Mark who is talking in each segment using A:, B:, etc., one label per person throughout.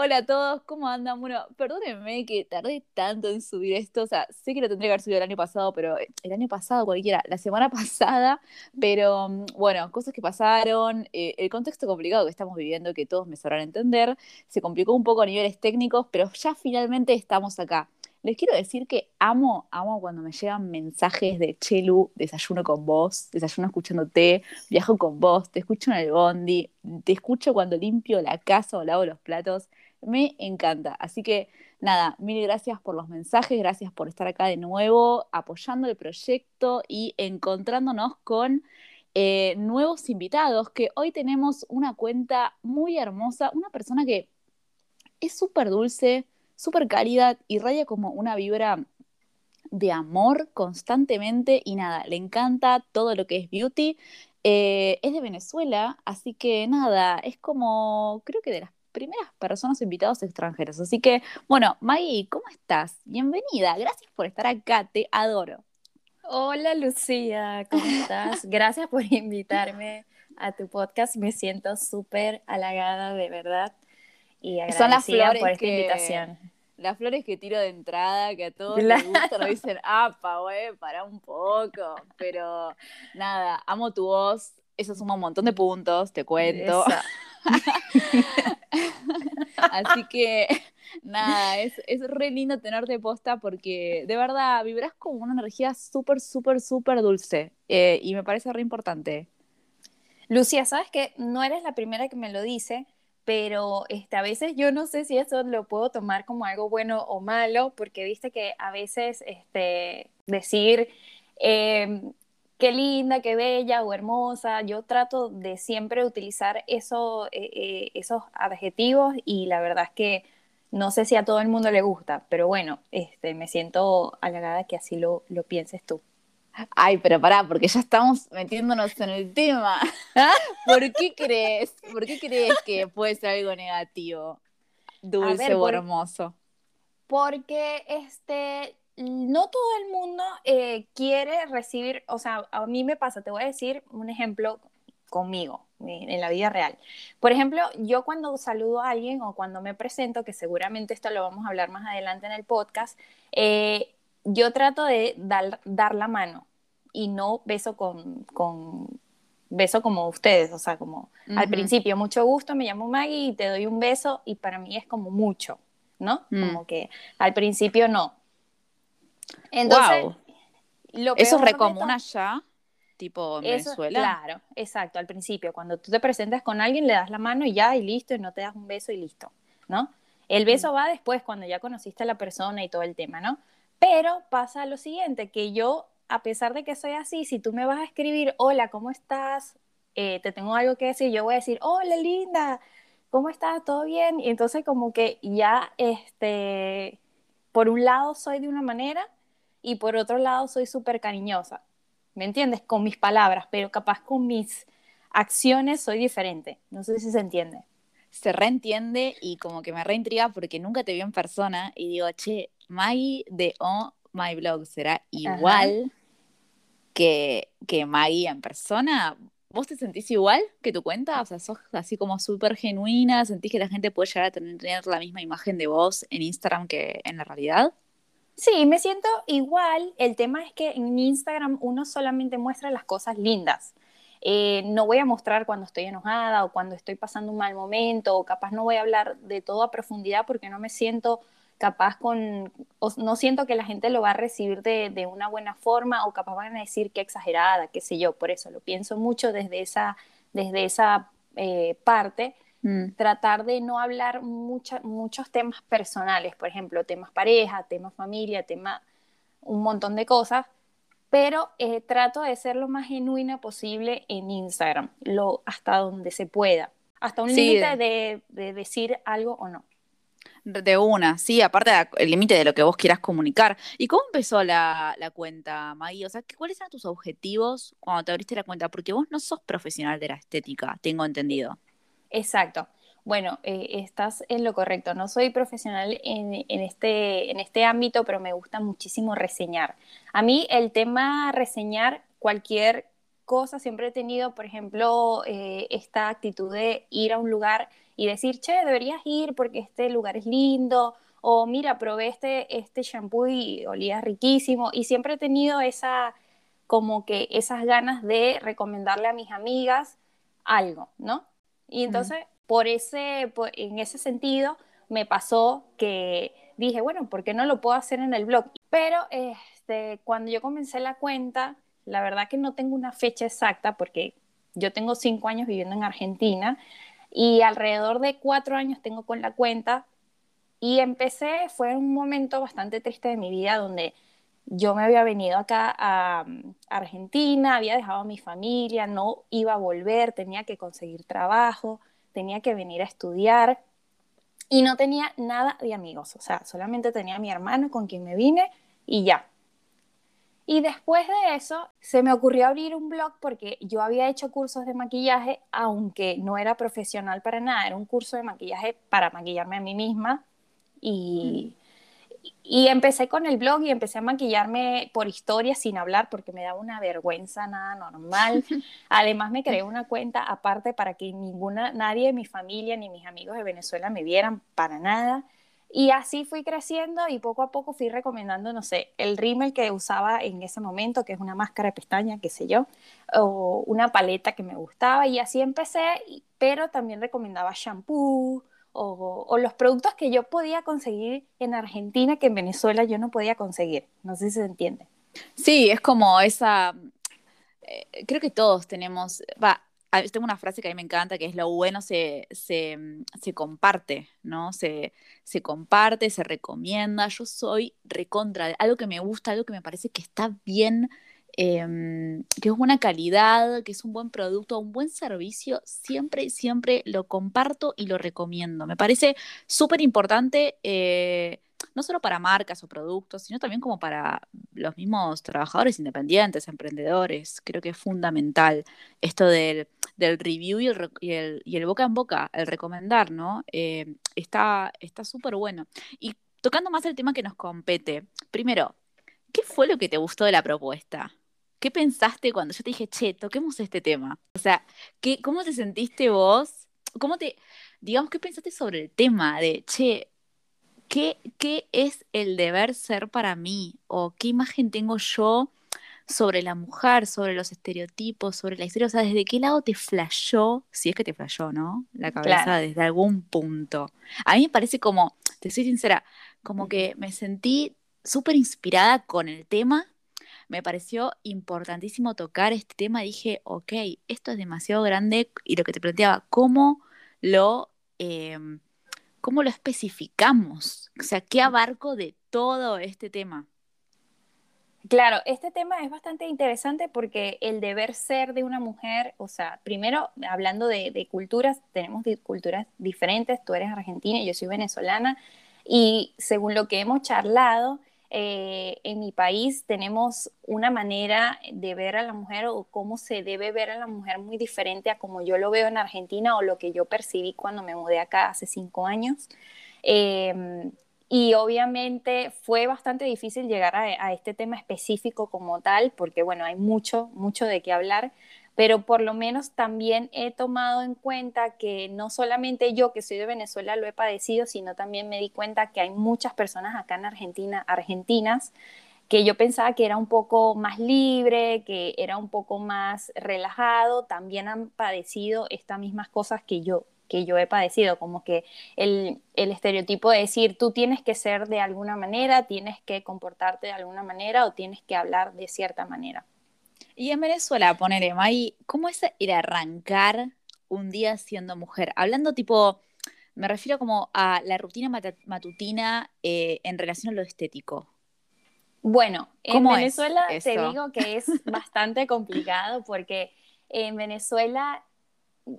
A: Hola a todos, ¿cómo andan? Bueno, perdónenme que tardé tanto en subir esto, o sea, sé que lo tendría que haber subido el año pasado, pero eh, el año pasado cualquiera, la semana pasada, pero mm, bueno, cosas que pasaron, eh, el contexto complicado que estamos viviendo, que todos me sabrán entender, se complicó un poco a niveles técnicos, pero ya finalmente estamos acá. Les quiero decir que amo, amo cuando me llegan mensajes de Chelu, desayuno con vos, desayuno escuchándote, viajo con vos, te escucho en el bondi, te escucho cuando limpio la casa o lavo los platos me encanta. Así que nada, mil gracias por los mensajes, gracias por estar acá de nuevo, apoyando el proyecto y encontrándonos con eh, nuevos invitados, que hoy tenemos una cuenta muy hermosa, una persona que es súper dulce, súper cálida, y raya como una vibra de amor constantemente y nada, le encanta todo lo que es beauty. Eh, es de Venezuela, así que nada, es como, creo que de las primeras personas invitados extranjeros. Así que, bueno, Maggie, ¿cómo estás? Bienvenida, gracias por estar acá, te adoro.
B: Hola Lucía, ¿cómo estás? Gracias por invitarme a tu podcast, me siento súper halagada, de verdad, y agradecida Son las flores por esta invitación.
A: Las flores que tiro de entrada, que a todos les gustan, nos dicen, apa, güey, para un poco, pero nada, amo tu voz, eso suma un montón de puntos, te cuento. Así que nada, es, es re lindo tenerte posta porque de verdad vibras con una energía súper, súper, súper dulce eh, y me parece re importante.
B: Lucía, sabes que no eres la primera que me lo dice, pero este, a veces yo no sé si eso lo puedo tomar como algo bueno o malo, porque viste que a veces este, decir em, qué linda, qué bella o hermosa. Yo trato de siempre utilizar eso, eh, eh, esos adjetivos y la verdad es que no sé si a todo el mundo le gusta, pero bueno, este, me siento halagada que así lo, lo pienses tú.
A: Ay, pero pará, porque ya estamos metiéndonos en el tema. ¿Por qué crees? ¿Por qué crees que puede ser algo negativo? Dulce o hermoso.
B: Porque este, no todo el mundo eh, quiere recibir, o sea, a mí me pasa, te voy a decir un ejemplo conmigo, en la vida real. Por ejemplo, yo cuando saludo a alguien o cuando me presento, que seguramente esto lo vamos a hablar más adelante en el podcast, eh, yo trato de dar, dar, la mano y no beso con, con beso como ustedes, o sea, como al principio, mucho gusto, me llamo Maggie y te doy un beso y para mí es como mucho, ¿no? Mm. Como que al principio no,
A: entonces, ¿Eso es re común allá? Tipo en Venezuela.
B: Claro, exacto, al principio, cuando tú te presentas con alguien, le das la mano y ya, y listo, y no te das un beso y listo, ¿no? El beso va después, cuando ya conociste a la persona y todo el tema, ¿no? Pero pasa lo siguiente, que yo, a pesar de que soy así, si tú me vas a escribir, hola, ¿cómo estás? Eh, te tengo algo que decir, yo voy a decir, hola, linda, ¿cómo estás? ¿Todo bien? Y entonces como que ya, este, por un lado soy de una manera y por otro lado soy súper cariñosa, ¿me entiendes? Con mis palabras, pero capaz con mis acciones soy diferente. No sé si se entiende.
A: Se reentiende y como que me reintriga porque nunca te vi en persona y digo, che, Maggie de Oh My Blog será igual que, que Maggie en persona. ¿Vos te sentís igual que tu cuenta? O sea, sos así como súper genuina, sentís que la gente puede llegar a tener la misma imagen de vos en Instagram que en la realidad.
B: Sí, me siento igual. El tema es que en Instagram uno solamente muestra las cosas lindas. Eh, no voy a mostrar cuando estoy enojada o cuando estoy pasando un mal momento o capaz no voy a hablar de todo a profundidad porque no me siento capaz con, o no siento que la gente lo va a recibir de, una buena forma o capaz van a decir que exagerada, qué sé yo, por eso lo pienso mucho desde esa, desde esa eh, parte Mm. Tratar de no hablar muchos temas personales, por ejemplo, temas pareja, temas familia, tema un montón de cosas, pero eh, trato de ser lo más genuina posible en Instagram, lo, hasta donde se pueda, hasta un límite de, decir algo o no.
A: De una, sí, aparte el límite de lo que vos quieras comunicar. ¿Y cómo empezó la, cuenta, Maggie? O sea, ¿cuáles eran tus objetivos cuando te abriste la cuenta? Porque vos no sos profesional de la estética, tengo entendido.
B: Exacto. Bueno, eh, estás en lo correcto. No soy profesional en, este, en este ámbito, pero me gusta muchísimo reseñar. A mí el tema reseñar cualquier cosa, siempre he tenido, por ejemplo, eh, esta actitud de ir a un lugar y decir, che, deberías ir porque este lugar es lindo, o mira, probé este, este shampoo y olía riquísimo, y siempre he tenido esa, como que esas ganas de recomendarle a mis amigas algo, ¿no? Y entonces, por ese, en ese sentido, me pasó que dije, bueno, ¿por qué no lo puedo hacer en el blog? Pero este, cuando yo comencé la cuenta, la verdad que no tengo una fecha exacta porque yo tengo cinco años viviendo en Argentina y alrededor de cuatro años tengo con la cuenta y empecé, fue un momento bastante triste de mi vida donde yo me había venido acá a, Argentina, había dejado a mi familia, no iba a volver, tenía que conseguir trabajo, tenía que venir a estudiar y no tenía nada de amigos, o sea, solamente tenía a mi hermano con quien me vine y ya. Y después de eso, se me ocurrió abrir un blog porque yo había hecho cursos de maquillaje, aunque no era profesional para nada, era un curso de maquillaje para maquillarme a mí misma. Y, y empecé con el blog y empecé a maquillarme por historia sin hablar porque me daba una vergüenza nada normal. Además me creé una cuenta aparte para que ninguna, nadie de mi familia ni mis amigos de Venezuela me vieran para nada. Y así fui creciendo y poco a poco fui recomendando, no sé, el rímel que usaba en ese momento, que es una máscara de pestaña, qué sé yo, o una paleta que me gustaba y así empecé, pero también recomendaba shampoo o, los productos que yo podía conseguir en Argentina que en Venezuela yo no podía conseguir. No sé si se entiende.
A: Sí, es como esa, eh, creo que todos tenemos, va, tengo una frase que a mí me encanta, que es lo bueno se, se, mm, se comparte, ¿no? Se, se, comparte, se recomienda. Yo soy recontra, algo que me gusta, algo que me parece que está bien, em, que es buena calidad, que es un buen producto, un buen servicio, siempre, siempre lo comparto y lo recomiendo. Me parece súper importante. Eh, no solo para marcas o productos, sino también como para los mismos trabajadores independientes, emprendedores. Creo que es fundamental esto del, review y el, boca en boca, el recomendar, ¿no? Eh, está súper bueno. Y tocando más el tema que nos compete, primero, ¿qué fue lo que te gustó de la propuesta? ¿Qué pensaste cuando yo te dije, che, toquemos este tema? O sea, ¿qué, ¿cómo te sentiste vos? ¿Cómo te, digamos, qué pensaste sobre el tema de, che, ¿qué, es el deber ser para mí? ¿O qué imagen tengo yo sobre la mujer, sobre los estereotipos, sobre la historia? O sea, ¿desde qué lado te flashó, si es que te flashó, ¿no? La cabeza desde algún punto. A mí me parece como, te soy sincera, como que me sentí súper inspirada con el tema. Me pareció importantísimo tocar este tema. Dije, ok, esto es demasiado grande. Y lo que te planteaba, ¿cómo lo... Em, ¿cómo lo especificamos? O sea, ¿qué abarco de todo este tema?
B: Claro, este tema es bastante interesante porque el deber ser de una mujer, o sea, primero hablando de, culturas, tenemos culturas diferentes, tú eres argentina yo soy venezolana, y según lo que hemos charlado, eh, en mi país tenemos una manera de ver a la mujer o cómo se debe ver a la mujer muy diferente a como yo lo veo en Argentina o lo que yo percibí cuando me mudé acá hace cinco años. Em, y obviamente fue bastante difícil llegar a, a, este tema específico como tal, porque bueno, hay mucho, mucho de qué hablar, pero por lo menos también he tomado en cuenta que no solamente yo que soy de Venezuela lo he padecido, sino también me di cuenta que hay muchas personas acá en Argentina, argentinas, que yo pensaba que era un poco más libre, que era un poco más relajado, también han padecido estas mismas cosas que yo que yo he padecido, como que el, el estereotipo de decir tú tienes que ser de alguna manera, tienes que comportarte de alguna manera o tienes que hablar de cierta manera.
A: Y en Venezuela, poner May, ¿cómo es ir a arrancar un día siendo mujer? Hablando tipo, me refiero como a la rutina matutina eh, en relación a lo estético.
B: Bueno, en Venezuela te digo que es bastante complicado porque en Venezuela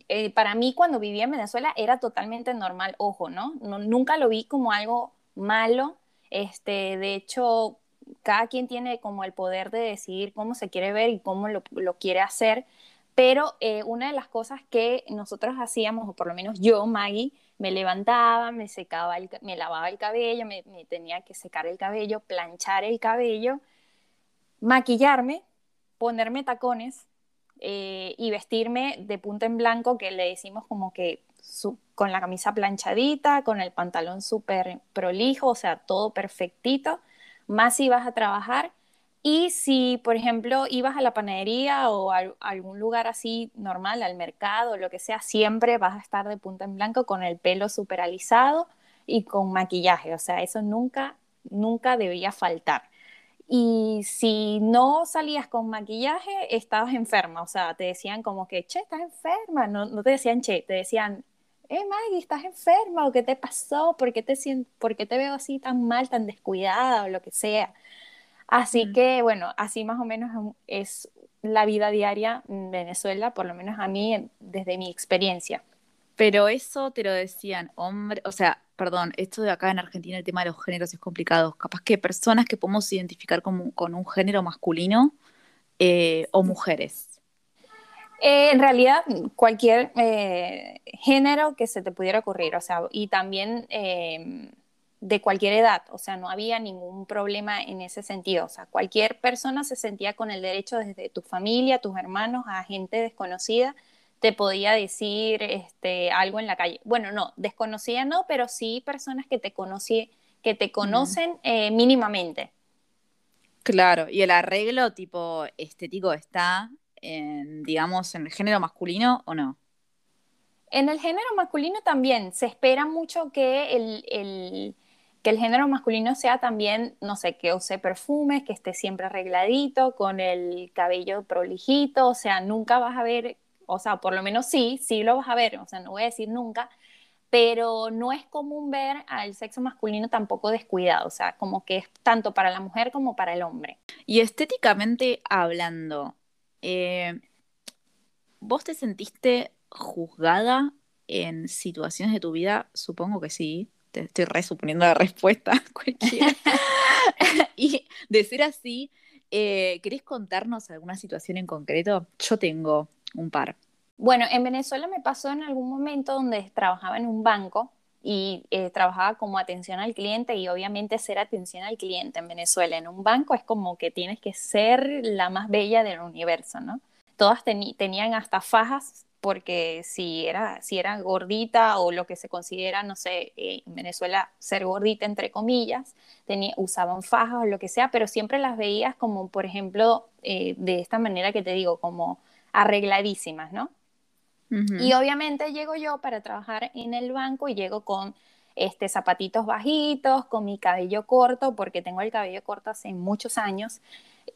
B: eh, para mí cuando vivía en Venezuela era totalmente normal, ojo, ¿no? Nunca lo vi como algo malo. Este, de hecho, cada quien tiene como el poder de decidir cómo se quiere ver y cómo lo, quiere hacer. Pero eh, una de las cosas que nosotros hacíamos, o por lo menos yo, Maggie, me levantaba, me secaba, me lavaba el cabello, me, tenía que secar el cabello, planchar el cabello, maquillarme, ponerme tacones eh, y vestirme de punta en blanco, que le decimos como que con la camisa planchadita, con el pantalón súper prolijo, o sea, todo perfectito, más si vas a trabajar. Y si, por ejemplo, ibas a la panadería o a, algún lugar así normal, al mercado, lo que sea, siempre vas a estar de punta en blanco con el pelo súper alisado y con maquillaje. O sea, eso nunca, nunca debía faltar. Y si no salías con maquillaje, estabas enferma. O sea, te decían como que, che, estás enferma. No, no te decían che, te decían, eh, Maggie, ¿estás enferma? ¿O qué te pasó? ¿Por qué te, ¿Por qué te veo así tan mal, tan descuidada o lo que sea? Así que, bueno, así más o menos es la vida diaria en Venezuela, por lo menos a mí, desde mi experiencia.
A: Pero eso te lo decían, hombre, o sea, perdón, esto de acá en Argentina, el tema de los géneros es complicado. Capaz que personas que podemos identificar con, con un género masculino eh, o mujeres.
B: Eh, en realidad, cualquier eh, género que se te pudiera ocurrir, o sea, y también de cualquier edad, o sea, no había ningún problema en ese sentido, o sea, cualquier persona se sentía con el derecho desde tu familia, tus hermanos, a gente desconocida, te podía decir este, algo en la calle. Bueno, no, desconocida no, pero sí personas que te, conocí, que te conocen eh, mínimamente.
A: Claro, y el arreglo tipo estético está, en, digamos, en el género masculino o no?
B: En el género masculino también. Se espera mucho que el que el género masculino sea también, no sé, que use perfumes, que esté siempre arregladito, con el cabello prolijito, o sea, nunca vas a ver, o sea, por lo menos sí, sí lo vas a ver, o sea, no voy a decir nunca, pero no es común ver al sexo masculino tampoco descuidado, o sea, como que es tanto para la mujer como para el hombre.
A: Y estéticamente hablando, eh, ¿vos te sentiste juzgada en situaciones de tu vida? Supongo que sí te estoy resuponiendo la respuesta cualquiera. y de ser así, eh, ¿querés contarnos alguna situación en concreto? Yo tengo un par.
B: Bueno, en Venezuela me pasó en algún momento donde trabajaba en un banco y eh, trabajaba como atención al cliente y obviamente ser atención al cliente en Venezuela en un banco es como que tienes que ser la más bella del universo, ¿no? Todas tenían hasta fajas porque si era, si era gordita o lo que se considera, no sé, eh, en Venezuela ser gordita entre comillas, tenía, usaban fajas o lo que sea, pero siempre las veías como, por ejemplo, eh, de esta manera que te digo, como arregladísimas, ¿no? Y obviamente llego yo para trabajar en el banco y llego con este, zapatitos bajitos, con mi cabello corto, porque tengo el cabello corto hace muchos años,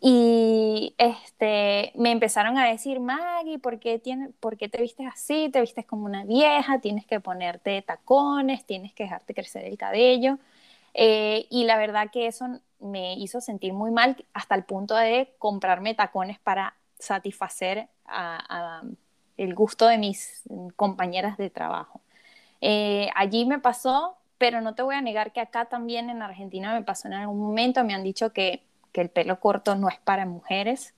B: y este, me empezaron a decir, Maggie, ¿por qué, tiene, ¿por qué te vistes así? Te vistes como una vieja, tienes que ponerte tacones, tienes que dejarte crecer el cabello. Eh, y la verdad que eso me hizo sentir muy mal hasta el punto de comprarme tacones para satisfacer el gusto de mis compañeras de trabajo. Eh, allí me pasó, pero no te voy a negar que acá también en Argentina me pasó en algún momento, me han dicho que que el pelo corto no es para mujeres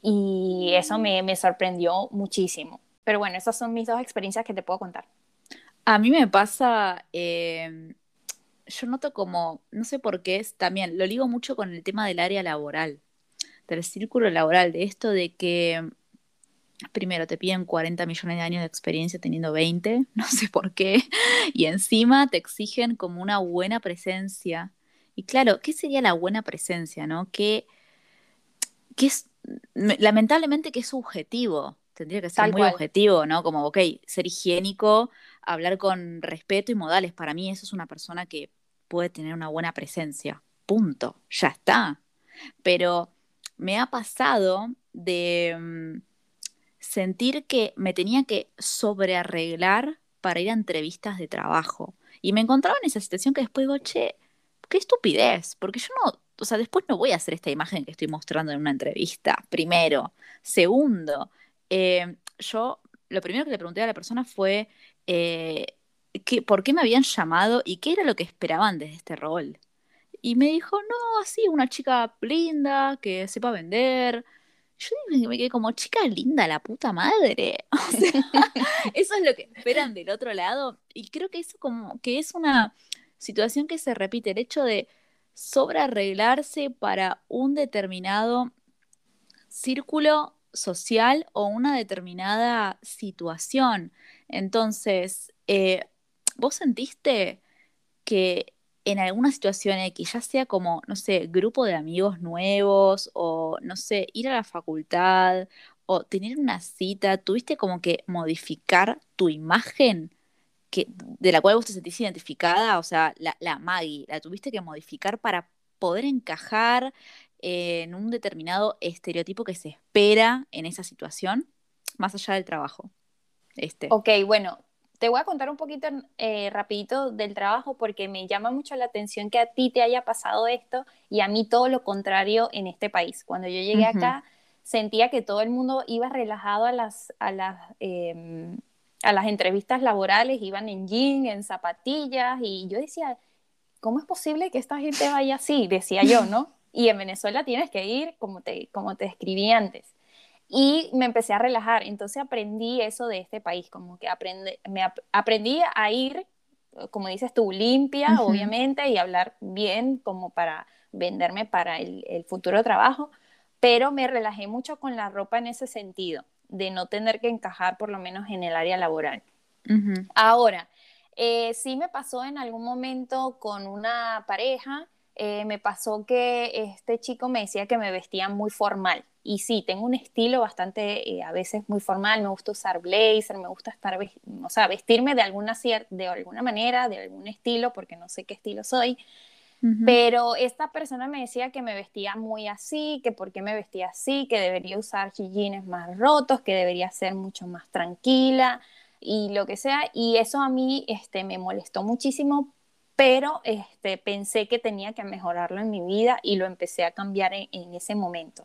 B: y eso me, me sorprendió muchísimo. Pero bueno, esas son mis dos experiencias que te puedo contar.
A: A mí me pasa, em, yo noto como, no sé por qué es también, lo ligo mucho con el tema del área laboral, del círculo laboral, de esto de que primero te piden 40 millones de años de experiencia teniendo 20, no sé por qué, y encima te exigen como una buena presencia y claro, ¿qué sería la buena presencia, no? Que, es, lamentablemente que es subjetivo, tendría que ser muy objetivo, ¿no? Como, ok, ser higiénico, hablar con respeto y modales, para mí eso es una persona que puede tener una buena presencia, punto, ya está. Pero me ha pasado de mm, sentir que me tenía que sobrearreglar para ir a entrevistas de trabajo. Y me encontraba en esa situación que después digo, che, qué estupidez, porque yo no, o sea, después no voy a hacer esta imagen que estoy mostrando en una entrevista, primero. Segundo, eh, yo lo primero que le pregunté a la persona fue eh, por qué me habían llamado y qué era lo que esperaban desde este rol. Y me dijo, no, así, una chica linda, que sepa vender. Yo me quedé como, chica linda, la puta madre. eso es lo que esperan del otro lado. Y creo que eso como que es una situación que se repite, el hecho de sobrearreglarse para un determinado círculo social o una determinada situación. Entonces, eh, ¿vos sentiste que en alguna situación X, ya sea como, no sé, grupo de amigos nuevos o, no sé, ir a la facultad o tener una cita, tuviste como que modificar tu imagen que, de la cual vos te sentís identificada? O sea, la, la Maggie, ¿la tuviste que modificar para poder encajar en un determinado estereotipo que se espera en esa situación, más allá del trabajo. Este.
B: Ok, bueno, te voy a contar un poquito eh, rapidito del trabajo porque me llama mucho la atención que a ti te haya pasado esto y a mí todo lo contrario en este país. Cuando yo llegué acá sentía que todo el mundo iba relajado a las, a las, em, a las entrevistas laborales, iban en jean, en zapatillas y yo decía, ¿cómo es posible que esta gente vaya así? Decía yo, ¿no? Y en Venezuela tienes que ir como te, como te escribí antes. Y me empecé a relajar, entonces aprendí eso de este país, como que aprende, me aprendí a ir, como dices tú, limpia, obviamente, y hablar bien como para venderme para el, el futuro trabajo, pero me relajé mucho con la ropa en ese sentido, de no tener que encajar por lo menos en el área laboral. Ahora, eh, sí me pasó en algún momento con una pareja eh, me pasó que este chico me decía que me vestía muy formal. Y sí, tengo un estilo bastante, eh, a veces muy formal, me gusta usar blazer, me gusta estar, o sea, vestirme de alguna, de alguna manera, de algún estilo, porque no sé qué estilo soy. Pero esta persona me decía que me vestía muy así, que por qué me vestía así, que debería usar jeans más rotos, que debería ser mucho más tranquila y lo que sea. Y eso a mí este, me molestó muchísimo pero este, pensé que tenía que mejorarlo en mi vida y lo empecé a cambiar en, ese momento.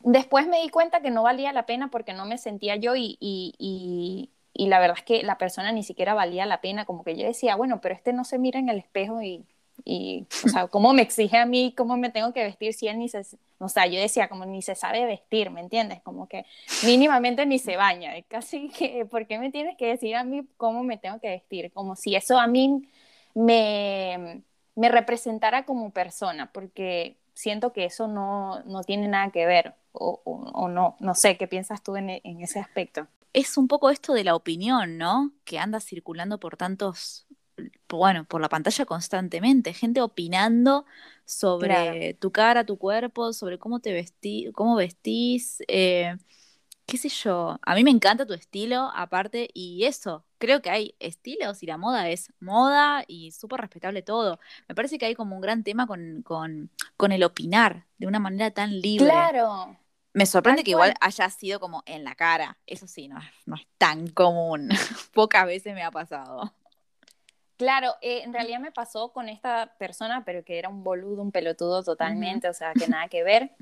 B: Después me di cuenta que no valía la pena porque no me sentía yo y, y, y, la verdad es que la persona ni siquiera valía la pena, como que yo decía, bueno, pero este no se mira en el espejo y, y o sea, ¿cómo me exige a mí cómo me tengo que vestir si él ni se, o sea, yo decía, como ni se sabe vestir, ¿me entiendes? Como que mínimamente ni se baña, casi que, ¿por qué me tienes que decir a mí cómo me tengo que vestir? Como si eso a mí me, me representara como persona, porque siento que eso no, no tiene nada que ver, o, o, no, no sé, ¿qué piensas tú en, en, ese aspecto?
A: Es un poco esto de la opinión, ¿no? Que anda circulando por tantos, bueno, por la pantalla constantemente, gente opinando sobre tu cara, tu cuerpo, sobre cómo te vestí, cómo vestís, eh, qué sé yo, a mí me encanta tu estilo, aparte, y eso, creo que hay estilos y la moda es moda y súper respetable todo. Me parece que hay como un gran tema con, con, el opinar de una manera tan libre.
B: Claro.
A: Me sorprende que igual haya sido como en la cara. Eso sí, no, no es tan común. Pocas veces me ha pasado.
B: Claro, eh, en realidad me pasó con esta persona, pero que era un boludo, un pelotudo totalmente, o sea, que nada que ver.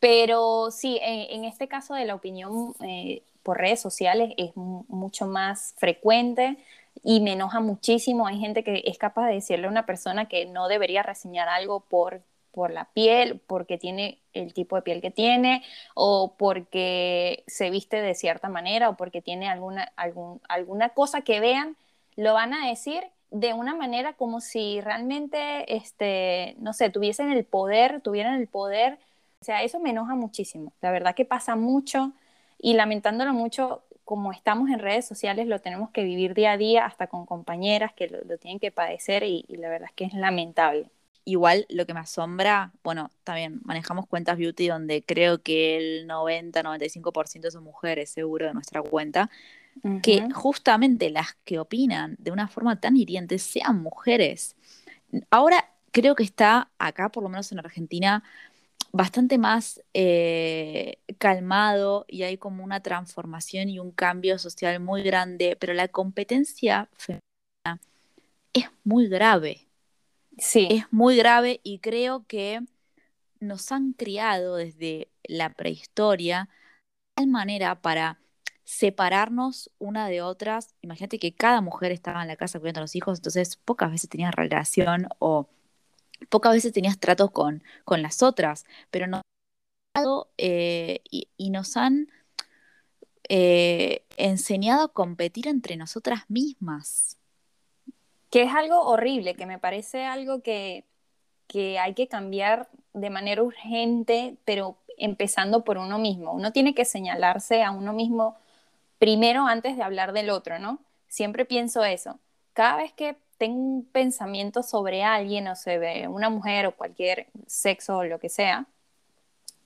B: Pero sí, en, este caso de la opinión eh, por redes sociales es mucho más frecuente y me enoja muchísimo. Hay gente que es capaz de decirle a una persona que no debería reseñar algo por, por la piel, porque tiene el tipo de piel que tiene, o porque se viste de cierta manera, o porque tiene alguna, algún, alguna cosa que vean, lo van a decir de una manera como si realmente, este, no sé, tuviesen el poder, tuvieran el poder o sea, eso me enoja muchísimo. La verdad que pasa mucho y lamentándolo mucho, como estamos en redes sociales, lo tenemos que vivir día a día, hasta con compañeras que lo, tienen que padecer y, la verdad es que es lamentable.
A: Igual lo que me asombra, bueno, también manejamos cuentas beauty donde creo que el 90-95% son mujeres, seguro, de nuestra cuenta, que justamente las que opinan de una forma tan hiriente sean mujeres. Ahora creo que está acá, por lo menos en Argentina, bastante más eh, calmado y hay como una transformación y un cambio social muy grande, pero la competencia femenina es muy grave.
B: Sí.
A: Es muy grave y creo que nos han criado desde la prehistoria de tal manera para separarnos una de otras. Imagínate que cada mujer estaba en la casa cuidando a los hijos, entonces pocas veces tenías relación o pocas veces tenías tratos con, con las otras, pero no eh, y, nos han eh, enseñado a competir entre nosotras mismas.
B: Que es algo horrible, que me parece algo que, que hay que cambiar de manera urgente, pero empezando por uno mismo. Uno tiene que señalarse a uno mismo primero antes de hablar del otro, ¿no? Siempre pienso eso. Cada vez que tengo un pensamiento sobre alguien, o ve una mujer o cualquier sexo o lo que sea,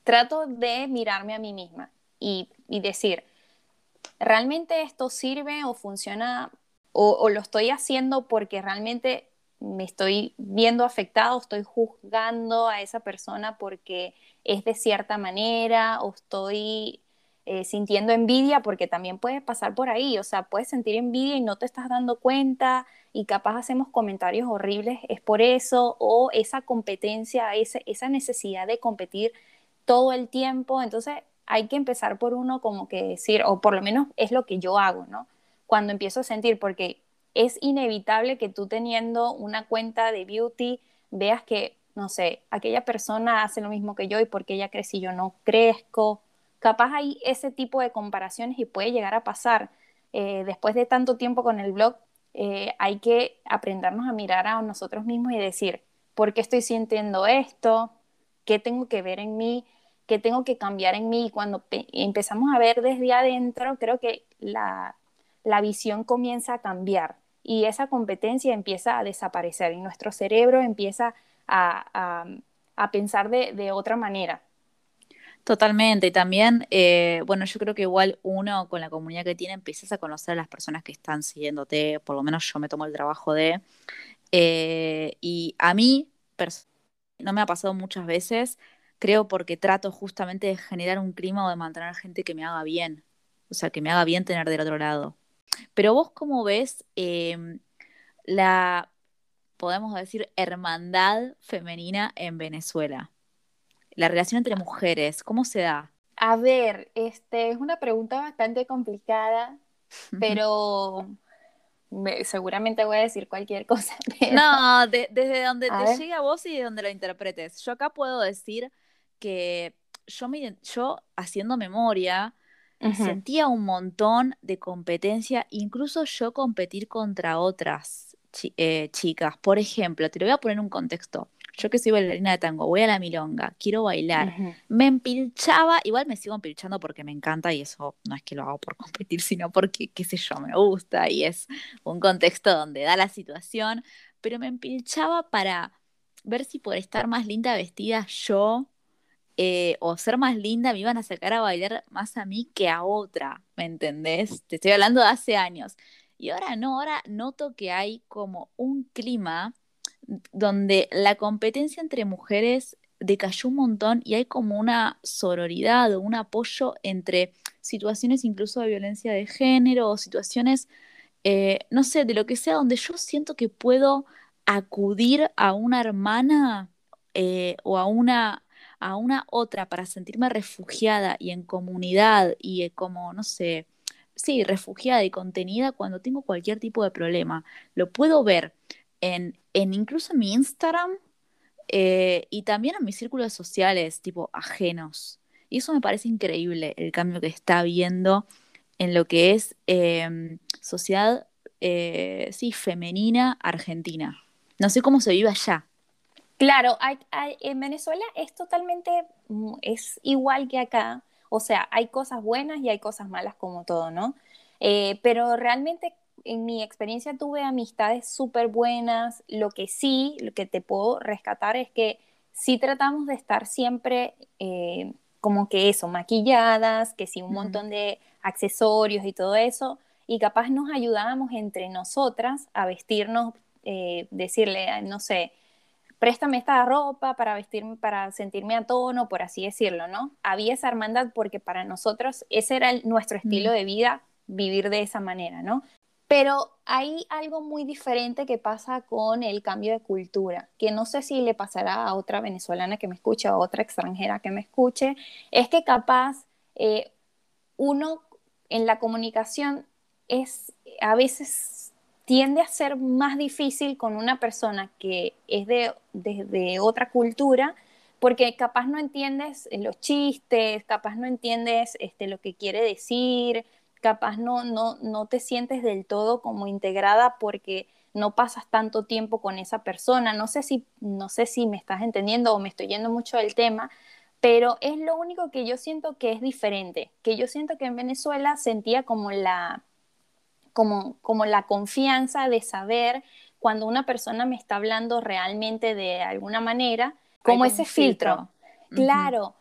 B: trato de mirarme a mí misma y, decir, ¿realmente esto sirve o funciona o, lo estoy haciendo porque realmente me estoy viendo afectado, estoy juzgando a esa persona porque es de cierta manera o estoy eh, sintiendo envidia porque también puede pasar por ahí, o sea, puedes sentir envidia y no te estás dando cuenta y capaz hacemos comentarios horribles, es por eso, o esa competencia, esa necesidad de competir todo el tiempo, entonces hay que empezar por uno como que decir, o por lo menos es lo que yo hago, ¿no? Cuando empiezo a sentir, porque es inevitable que tú teniendo una cuenta de beauty veas que, no sé, aquella persona hace lo mismo que yo y porque ella crece y yo no crezco. Capaz hay ese tipo de comparaciones y puede llegar a pasar. Eh, después de tanto tiempo con el blog, eh, hay que aprendernos a mirar a nosotros mismos y decir, ¿por qué estoy sintiendo esto? ¿Qué tengo que ver en mí? que tengo que cambiar en mí. Y cuando empezamos a ver desde adentro, creo que la, visión comienza a cambiar y esa competencia empieza a desaparecer y nuestro cerebro empieza a, pensar de, otra manera.
A: Totalmente, y también, eh, bueno, yo creo que igual uno con la comunidad que tiene empiezas a conocer a las personas que están siguiéndote, por lo menos yo me tomo el trabajo de, eh, y a mí no me ha pasado muchas veces, creo porque trato justamente de generar un clima o de mantener gente que me haga bien, o sea, que me haga bien tener del otro lado. Pero vos cómo ves em, la, podemos decir, hermandad femenina en Venezuela? La relación entre mujeres, ¿cómo se da?
B: A ver, este es una pregunta bastante complicada, pero seguramente voy a decir cualquier cosa.
A: No, desde donde te llegue a vos y de donde lo interpretes. Yo acá puedo decir que yo, me, yo haciendo memoria, sentía un montón de competencia, incluso yo competir contra otras eh, chicas. Por ejemplo, te lo voy a poner un contexto. Yo que soy bailarina de tango, voy a la milonga, quiero bailar. Me empilchaba, igual me sigo empilchando porque me encanta y eso no es que lo hago por competir, sino porque, qué sé yo, me gusta y es un contexto donde da la situación, pero me empilchaba para ver si por estar más linda vestida yo eh, o ser más linda me iban a sacar a bailar más a mí que a otra, ¿me entendés? Te estoy hablando de hace años. Y ahora no, ahora noto que hay como un clima donde la competencia entre mujeres decayó un montón y hay como una sororidad o un apoyo entre situaciones incluso de violencia de género o situaciones, eh, no sé, de lo que sea, donde yo siento que puedo acudir a una hermana eh, o a una a una otra para sentirme refugiada y en comunidad y eh, como, no sé, sí, refugiada y contenida cuando tengo cualquier tipo de problema. Lo puedo ver en, incluso mi Instagram eh, y también en mis círculos sociales, tipo ajenos. Y eso me parece increíble, el cambio que está habiendo en lo que es em, sociedad, eh, sí, femenina argentina. No sé cómo se vive allá.
B: Claro, en Venezuela es totalmente, es igual que acá, o sea, hay cosas buenas y hay cosas malas como todo, ¿no? Eh, pero realmente en mi experiencia tuve amistades súper buenas, lo que sí, lo que te puedo rescatar es que sí tratamos de estar siempre eh, como que eso, maquilladas, que sí un montón de accesorios y todo eso, y capaz nos ayudábamos entre nosotras a vestirnos, eh, decirle, no sé, préstame esta ropa para vestirme, para sentirme a tono, por así decirlo, ¿no? Había esa hermandad porque para nosotros ese era nuestro estilo de vida, vivir de esa manera, ¿no? Pero hay algo muy diferente que pasa con el cambio de cultura, que no sé si le pasará a otra venezolana que me escuche o a otra extranjera que me escuche, es que capaz eh, uno en la comunicación es a veces tiende a ser más difícil con una persona que es de, otra cultura, porque capaz no entiendes los chistes, capaz no entiendes este, lo que quiere decir, capaz no, no, no te sientes del todo como integrada porque no pasas tanto tiempo con esa persona. No sé si, no sé si me estás entendiendo o me estoy yendo mucho del tema, pero es lo único que yo siento que es diferente, que yo siento que en Venezuela sentía como la, como, como la confianza de saber cuando una persona me está hablando realmente de alguna manera, como ese filtro. Claro.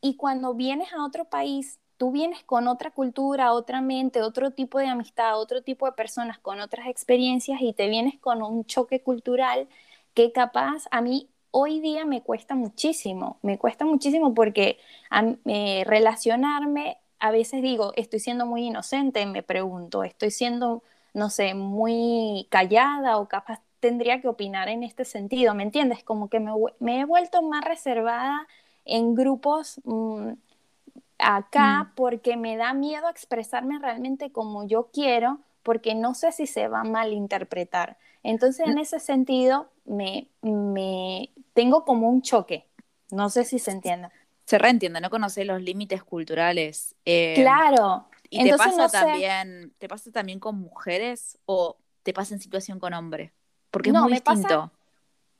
B: Y cuando vienes a otro país, tú vienes con otra cultura, otra mente, otro tipo de amistad, otro tipo de personas con otras experiencias y te vienes con un choque cultural que capaz a mí hoy día me cuesta muchísimo, me cuesta muchísimo porque eh, relacionarme, a veces digo, estoy siendo muy inocente, me pregunto, estoy siendo, no sé, muy callada o capaz tendría que opinar en este sentido, ¿me entiendes? Como que me, he vuelto más reservada en grupos mm, acá mm. porque me da miedo expresarme realmente como yo quiero, porque no sé si se va a malinterpretar. Entonces, en ese sentido, me, me tengo como un choque. No sé si se entiende.
A: Se reentiende, no conoces los límites culturales.
B: Eh, claro.
A: ¿Y te pasa también, te pasa también con mujeres o te pasa en situación con hombres? Porque es muy distinto.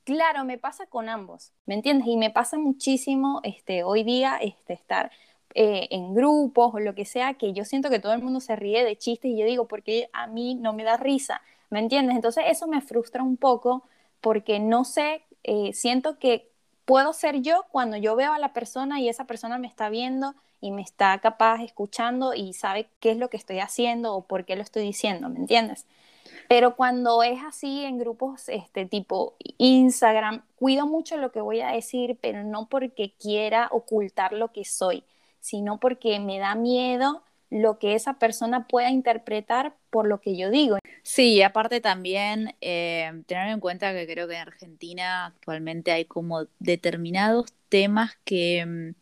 B: claro, me pasa con ambos, ¿me entiendes? Y me pasa muchísimo este, hoy día este, estar eh, en grupos o lo que sea, que yo siento que todo el mundo se ríe de chistes y yo digo, porque a mí no me da risa, ¿me entiendes? Entonces eso me frustra un poco porque no sé, eh, siento que puedo ser yo cuando yo veo a la persona y esa persona me está viendo y me está capaz escuchando y sabe qué es lo que estoy haciendo o por qué lo estoy diciendo, ¿me entiendes? Pero cuando es así en grupos este tipo Instagram, cuido mucho lo que voy a decir, pero no porque quiera ocultar lo que soy, sino porque me da miedo lo que esa persona pueda interpretar por lo que yo digo.
A: Sí, aparte también eh, tener en cuenta que creo que en Argentina actualmente hay como determinados temas que mm,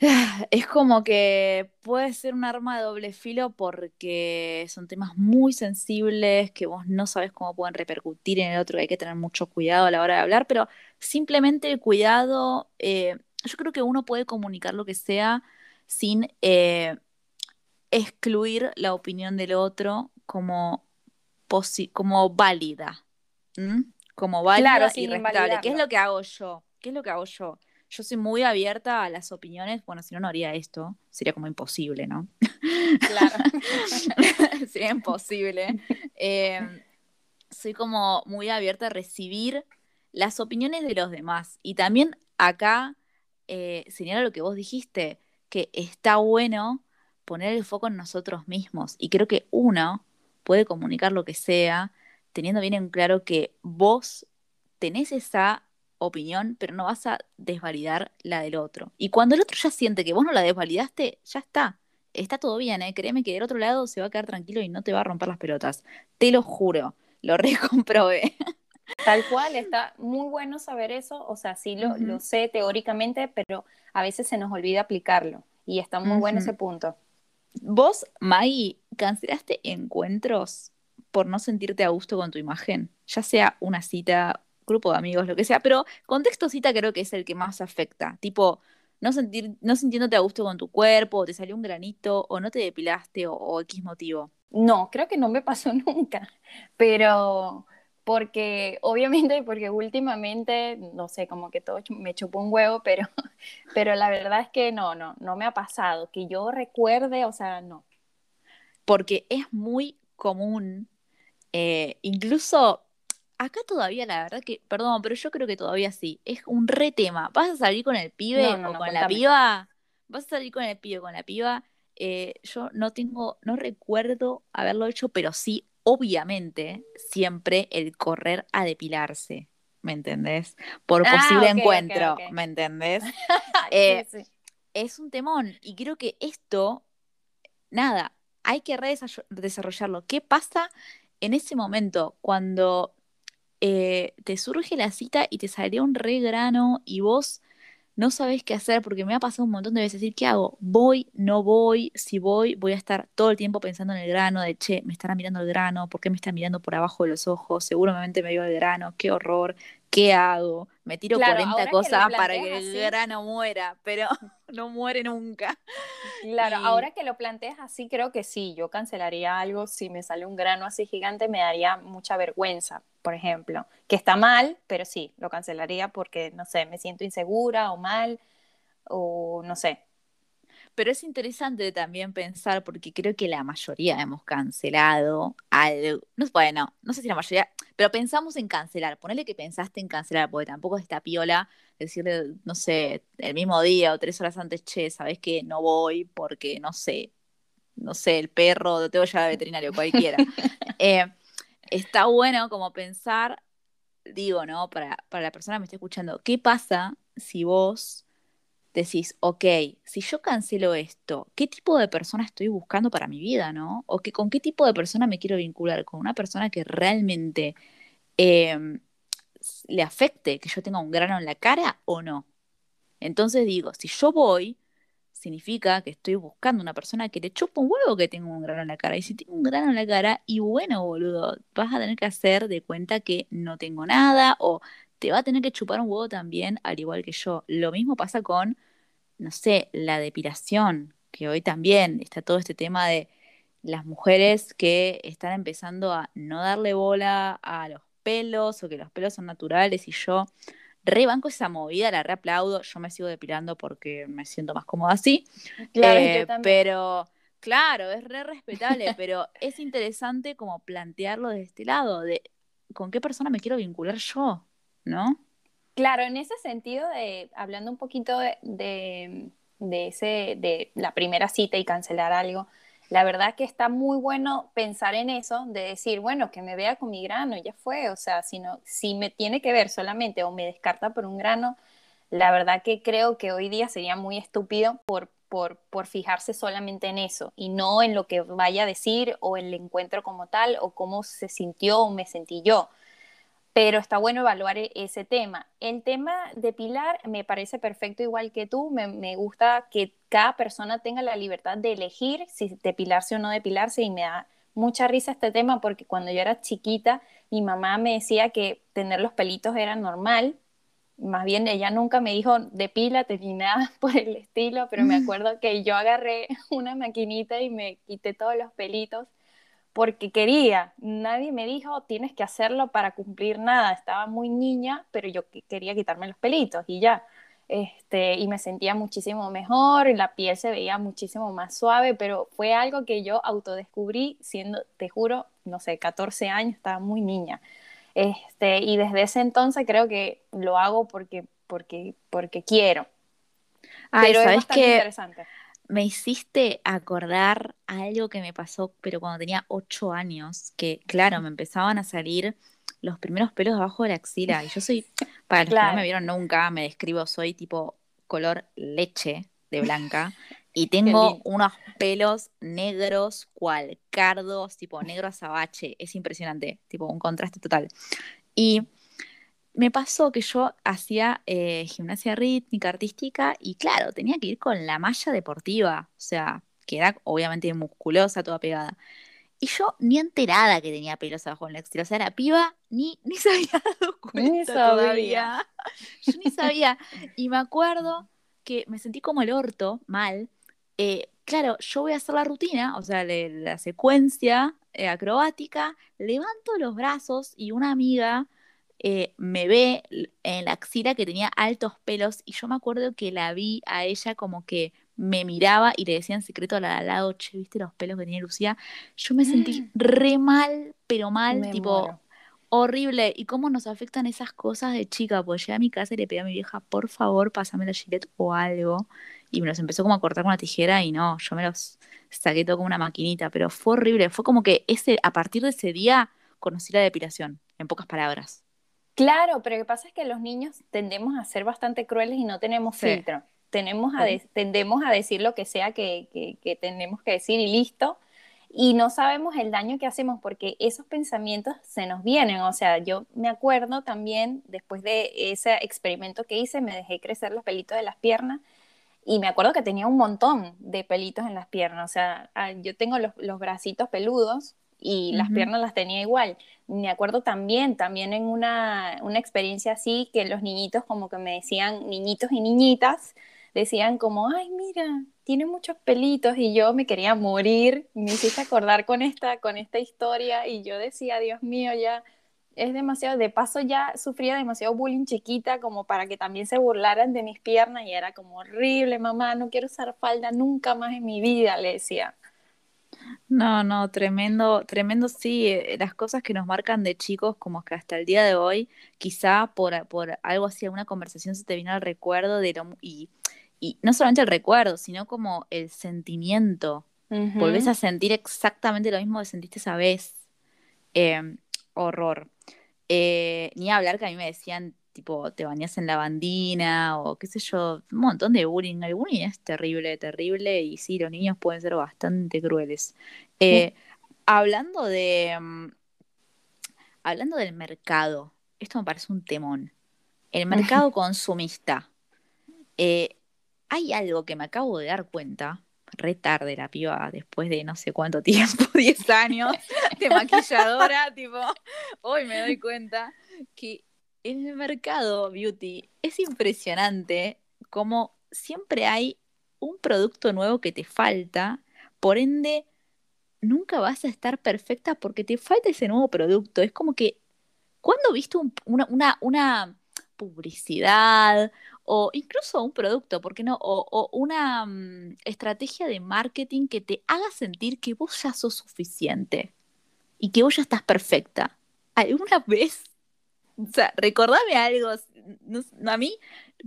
A: es como que puede ser un arma de doble filo porque son temas muy sensibles que vos no sabes cómo pueden repercutir en el otro, hay que tener mucho cuidado a la hora de hablar, pero simplemente el cuidado... Eh, yo creo que uno puede comunicar lo que sea sin eh, excluir la opinión del otro como, como válida. Como válida y respetable. ¿Qué es lo que hago yo? ¿Qué es lo que hago yo? Yo soy muy abierta a las opiniones. Bueno, si no, no haría esto. Sería como imposible, ¿no? Claro. Sería imposible. Em, soy como muy abierta a recibir las opiniones de los demás. Y también acá eh, señala lo que vos dijiste, que está bueno poner el foco en nosotros mismos. Y creo que uno puede comunicar lo que sea, teniendo bien en claro que vos tenés esa opinión, pero no vas a desvalidar la del otro. Y cuando el otro ya siente que vos no la desvalidaste, ya está. Está todo bien, ¿eh? Créeme que del otro lado se va a quedar tranquilo y no te va a romper las pelotas. Te lo juro, lo recomprobé.
B: Tal cual, está muy bueno saber eso, o sea, sí lo, sé teóricamente, pero a veces se nos olvida aplicarlo y está muy bueno ese punto.
A: ¿Vos, Maggie, cancelaste encuentros por no sentirte a gusto con tu imagen? Ya sea una cita, grupo de amigos, lo que sea, pero contexto cita creo que es el que más afecta. Tipo, no, sentir, no sintiéndote a gusto con tu cuerpo, o te salió un granito, o no te depilaste, o, o X motivo.
B: No, creo que no me pasó nunca, pero porque obviamente, porque últimamente, no sé, como que todo me chupó un huevo, pero, pero la verdad es que no, no, no me ha pasado, que yo recuerde, o sea, no.
A: Porque es muy común, eh, incluso acá todavía, la verdad que, perdón, pero yo creo que todavía sí, es un re tema. ¿Vas a salir con el pibe o con la piba? ¿Vas a salir con el pibe o con la piba? Eh, yo no tengo, no recuerdo haberlo hecho, pero sí obviamente siempre el correr a depilarse, ¿me entendés? Por ah, posible encuentro, ¿me entendés? Eh, es un temón y creo que esto, nada, hay que desarrollarlo. ¿Qué pasa en ese momento cuando eh, te surge la cita y te salió un re grano y vos no sabes qué hacer porque me ha pasado un montón de veces decir, ¿qué hago? ¿Voy? ¿No voy? Si voy, voy a estar todo el tiempo pensando en el grano, de, che, me estará mirando el grano, ¿por qué me está mirando por abajo de los ojos? Seguramente me vio el grano, qué horror, ¿qué hago? Me tiro 40 cosas para que el grano muera, pero no muere nunca.
B: Claro, ahora que lo planteas así, creo que sí, yo cancelaría algo, si me sale un grano así gigante me daría mucha vergüenza, por ejemplo, que está mal, pero sí, lo cancelaría porque, no sé, me siento insegura o mal, o no sé,
A: pero es interesante también pensar, porque creo que la mayoría hemos cancelado algo. No, bueno, no sé si la mayoría, pero pensamos en cancelar. Ponele que pensaste en cancelar, porque tampoco es esta piola decirle, no sé, el mismo día o tres horas antes, che, sabes que no voy porque, no sé, no sé, el perro, lo tengo ya de veterinario, cualquiera. Eh, está bueno como pensar, digo, ¿no? Para, para la persona que me está escuchando, ¿qué pasa si vos decís, ok, si yo cancelo esto, ¿qué tipo de persona estoy buscando para mi vida, no? O que, con qué tipo de persona me quiero vincular, con una persona que realmente em, le afecte que yo tenga un grano en la cara o no. Entonces digo, si yo voy, significa que estoy buscando una persona que le chupa un huevo que tenga un grano en la cara. Y si tengo un grano en la cara, y bueno, boludo, vas a tener que hacer de cuenta que no tengo nada o te va a tener que chupar un huevo también, al igual que yo. Lo mismo pasa con, no sé, la depilación, que hoy también está todo este tema de las mujeres que están empezando a no darle bola a los pelos o que los pelos son naturales y yo rebanco esa movida, la reaplaudo, yo me sigo depilando porque me siento más cómoda así. Claro, eh, pero claro, es re respetable, pero es interesante como plantearlo de este lado, de con qué persona me quiero vincular yo. ¿No?
B: Claro, en ese sentido, de, hablando un poquito de, de, ese, de la primera cita y cancelar algo, la verdad que está muy bueno pensar en eso, de decir, bueno, que me vea con mi grano, ya fue, o sea, si, si me tiene que ver solamente o me descarta por un grano, la verdad que creo que hoy día sería muy estúpido por, por, por, fijarse solamente en eso y no en lo que vaya a decir o el encuentro como tal o cómo se sintió o me sentí yo pero está bueno evaluar e-, ese tema. El tema de Pilar me parece perfecto igual que tú, me, gusta que cada persona tenga la libertad de elegir si depilarse o no depilarse y me da mucha risa este tema porque cuando yo era chiquita mi mamá me decía que tener los pelitos era normal, más bien ella nunca me dijo depílate ni nada por el estilo, pero me acuerdo que yo agarré una maquinita y me quité todos los pelitos porque quería. Nadie me dijo, tienes que hacerlo para cumplir nada. Estaba muy niña, pero yo quería quitarme los pelitos y ya. Este, y me sentía muchísimo mejor, y la piel se veía muchísimo más suave, pero fue algo que yo autodescubrí siendo, te juro, no sé, 14 años, estaba muy niña. Este, y desde ese entonces creo que lo hago porque, porque, porque quiero.
A: pero es bastante interesante me hiciste acordar algo que me pasó, pero cuando tenía ocho años, que claro, me empezaban a salir los primeros pelos debajo de la axila. Y yo soy, para los que no me vieron nunca, me describo, soy tipo color leche de blanca. Y tengo unos pelos negros, cual cardos, tipo negro azabache. Es impresionante, tipo un contraste total. Y me pasó que yo hacía eh, gimnasia rítmica, artística, y claro, tenía que ir con la malla deportiva, o sea, que era obviamente musculosa, toda pegada. Y yo ni enterada que tenía pelos abajo en la axila, o sea, la piba ni, ni se había dado cuenta todavía. Yo ni sabía. Y me acuerdo que me sentí como el orto, mal. Eh, claro, yo voy a hacer la rutina, o sea, la secuencia eh, acrobática, levanto los brazos y una amiga eh, me ve en la axila que tenía altos pelos y yo me acuerdo que la vi a ella como que me miraba y le decía en secreto al lado, che, ¿viste los pelos que tenía Lucía? Yo me sentí re mal, pero mal, tipo horrible. ¿Y cómo nos afectan esas cosas de chica? Pues llegué a mi casa y le pedí a mi vieja, por favor, pásame la gilet o algo. Y me los empezó como a cortar con la tijera y no, yo me los saqué todo como una maquinita, pero fue horrible. Fue como que ese, a partir de ese día conocí la depilación, en pocas palabras.
B: Claro, pero lo que pasa es que los niños tendemos a ser bastante crueles y no tenemos filtro. Tenemos a tendemos a decir lo que sea que, que, tenemos que decir y listo. y no sabemos el daño que hacemos porque esos pensamientos se nos vienen. O sea, yo me acuerdo también, después de ese experimento que hice, me dejé crecer los pelitos de las piernas y me acuerdo que tenía un montón de pelitos en las piernas. O sea, ah, yo tengo los, los bracitos peludos y las piernas las tenía igual. Me acuerdo también, también en una, una experiencia así, que los niñitos como que me decían, niñitos y niñitas, decían como, ay, mira, tiene muchos pelitos y yo me quería morir, me hiciste acordar con esta, con esta historia y yo decía, Dios mío, ya es demasiado, de paso ya sufría demasiado bullying chiquita como para que también se burlaran de mis piernas y era como horrible, mamá, no quiero usar falda nunca más en mi vida, le decía.
A: No, no, tremendo, tremendo, sí, eh, las cosas que nos marcan de chicos, como que hasta el día de hoy, quizá por, por algo así, alguna conversación se te vino al recuerdo de lo, y y no solamente el recuerdo, sino como el sentimiento. Volvés a sentir exactamente lo mismo que sentiste esa vez. Em, horror. Eh, ni hablar que a mí me decían, tipo, te bañas en lavandina o qué sé yo, un montón de bullying. El bullying es terrible, terrible y sí, los niños pueden ser bastante crueles. Eh, hablando de... Mm, hablando del mercado, esto me parece un temón. El mercado consumista. Eh, hay algo que me acabo de dar cuenta, re tarde la piba, después de no sé cuánto tiempo, 10 años de maquilladora, tipo, hoy me doy cuenta que el mercado beauty es impresionante como siempre hay un producto nuevo que te falta, por ende nunca vas a estar perfecta porque te falta ese nuevo producto. Es como que, ¿cuándo viste una publicidad o incluso un producto, ¿por qué no? O, una mm, estrategia de marketing que te haga sentir que vos ya sos suficiente y que vos ya estás perfecta. ¿Alguna vez? O sea, recordame algo. a mí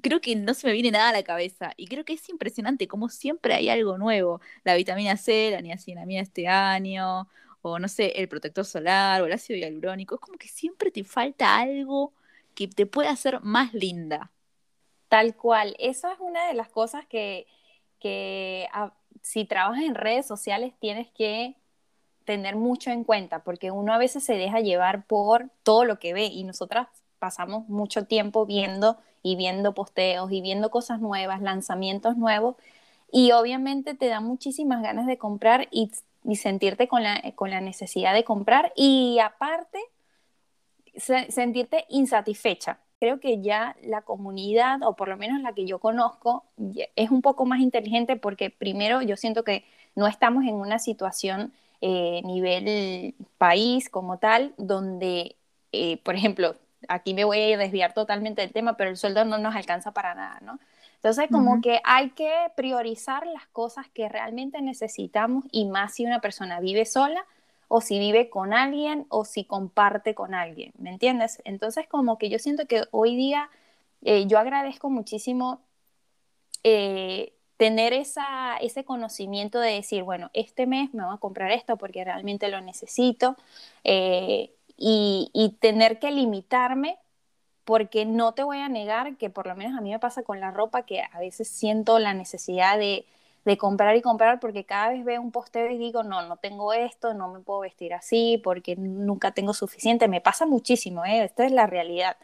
A: creo que no se me viene nada a la cabeza y creo que es impresionante como siempre hay algo nuevo. La vitamina C, la niacinamida este año, o no sé, el protector solar o el ácido hialurónico. Es como que siempre te falta algo que te pueda hacer más linda.
B: Tal cual. Eso es una de las cosas que, ah, si trabajas en redes sociales tienes que tener mucho en cuenta, porque uno a veces se deja llevar por todo lo que ve y nosotras pasamos mucho tiempo viendo y viendo posteos y viendo cosas nuevas, lanzamientos nuevos, y obviamente te da muchísimas ganas de comprar y, sentirte con la, con la necesidad de comprar y aparte sentirte insatisfecha. Creo que ya la comunidad, o por lo menos la que yo conozco, es un poco más inteligente porque primero yo siento que no estamos en una situación eh, nivel país como tal, donde, eh, por ejemplo, aquí me voy a desviar totalmente del tema, pero el sueldo no nos alcanza para nada, ¿no? Entonces, como que hay que priorizar las cosas que realmente necesitamos y más si una persona vive sola o si vive con alguien o si comparte con alguien, ¿me entiendes? Entonces como que yo siento que hoy día eh, yo agradezco muchísimo eh, tener esa, ese conocimiento de decir, bueno, este mes me voy a comprar esto porque realmente lo necesito eh, y, y tener que limitarme porque no te voy a negar que por lo menos a mí me pasa con la ropa que a veces siento la necesidad de de comprar y comprar porque cada vez veo un posteo y digo, no, no tengo esto, no me puedo vestir así porque nunca tengo suficiente. Me pasa muchísimo, ¿eh? esta es la realidad.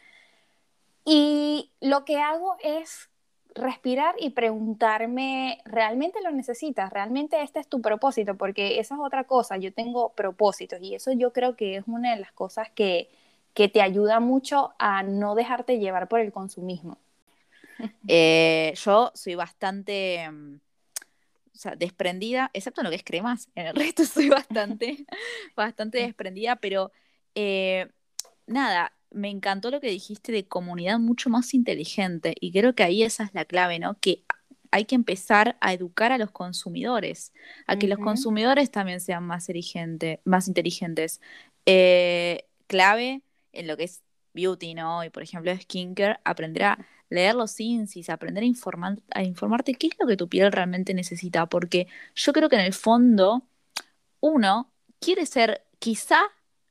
B: Y lo que hago es respirar y preguntarme, ¿realmente lo necesitas? ¿Realmente este es tu propósito? Porque esa es otra cosa, yo tengo propósitos y eso yo creo que es una de las cosas que, que te ayuda mucho a no dejarte llevar por el consumismo.
A: Eh, yo soy bastante mm, desprendida, excepto lo que es cremas, en el resto soy bastante, bastante desprendida, pero eh, nada, me encantó lo que dijiste de comunidad mucho más inteligente y creo que ahí esa es la clave, ¿no? Que hay que empezar a educar a los consumidores, a que los consumidores también sean más, más inteligentes. Eh, clave en lo que es beauty, ¿no? Y por ejemplo, skincare, aprender a leer los INSIS, aprender a, informar, a informarte qué es lo que tu piel realmente necesita, porque yo creo que en el fondo uno quiere ser quizá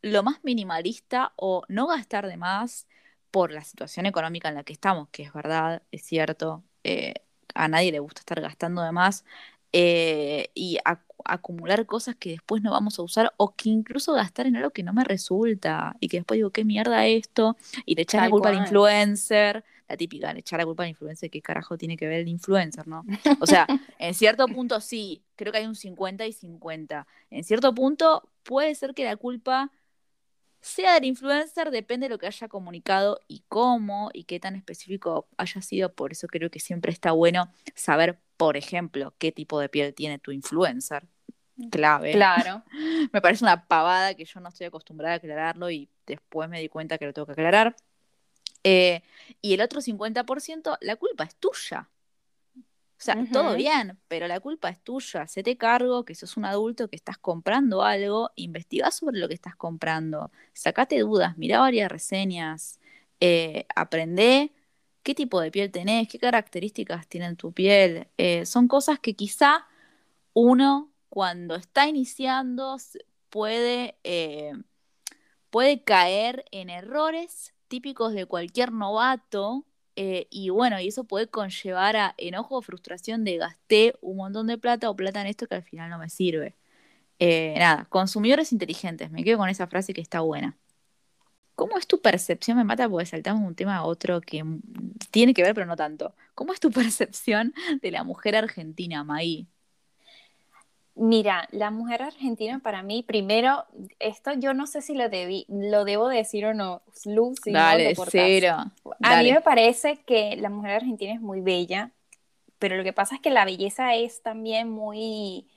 A: lo más minimalista o no gastar de más por la situación económica en la que estamos, que es verdad, es cierto, eh, a nadie le gusta estar gastando de más, eh, y acumular cosas que después no vamos a usar o que incluso gastar en algo que no me resulta y que después digo, qué mierda esto, y le echar la culpa al influencer, la típica, le echar la culpa al influencer, qué carajo tiene que ver el influencer, ¿no? O sea, en cierto punto sí, creo que hay un 50 y 50. En cierto punto puede ser que la culpa sea del influencer, depende de lo que haya comunicado y cómo y qué tan específico haya sido. Por eso creo que siempre está bueno saber, por ejemplo, qué tipo de piel tiene tu influencer. Clave.
B: Claro.
A: me parece una pavada que yo no estoy acostumbrada a aclararlo y después me di cuenta que lo tengo que aclarar. Eh, y el otro 50%, la culpa es tuya. O sea, todo bien, pero la culpa es tuya. te cargo que sos un adulto que estás comprando algo, investiga sobre lo que estás comprando, sacate dudas, mira varias reseñas, eh, aprende qué tipo de piel tenés, qué características tiene tu piel. Eh, son cosas que quizá uno cuando está iniciando puede, eh, puede caer en errores típicos de cualquier novato eh, y bueno, y eso puede conllevar a enojo o frustración de gasté un montón de plata o plata en esto que al final no me sirve. Eh, nada, consumidores inteligentes, me quedo con esa frase que está buena. ¿Cómo es tu percepción? Me mata porque saltamos un tema a otro que tiene que ver, pero no tanto. ¿Cómo es tu percepción de la mujer argentina, Maí?
B: Mira, la mujer argentina para mí, primero, esto yo no sé si lo, debí, lo debo decir o no, Luz,
A: Dale, cero.
B: A mí me parece que la mujer argentina es muy bella, pero lo que pasa es que la belleza es también muy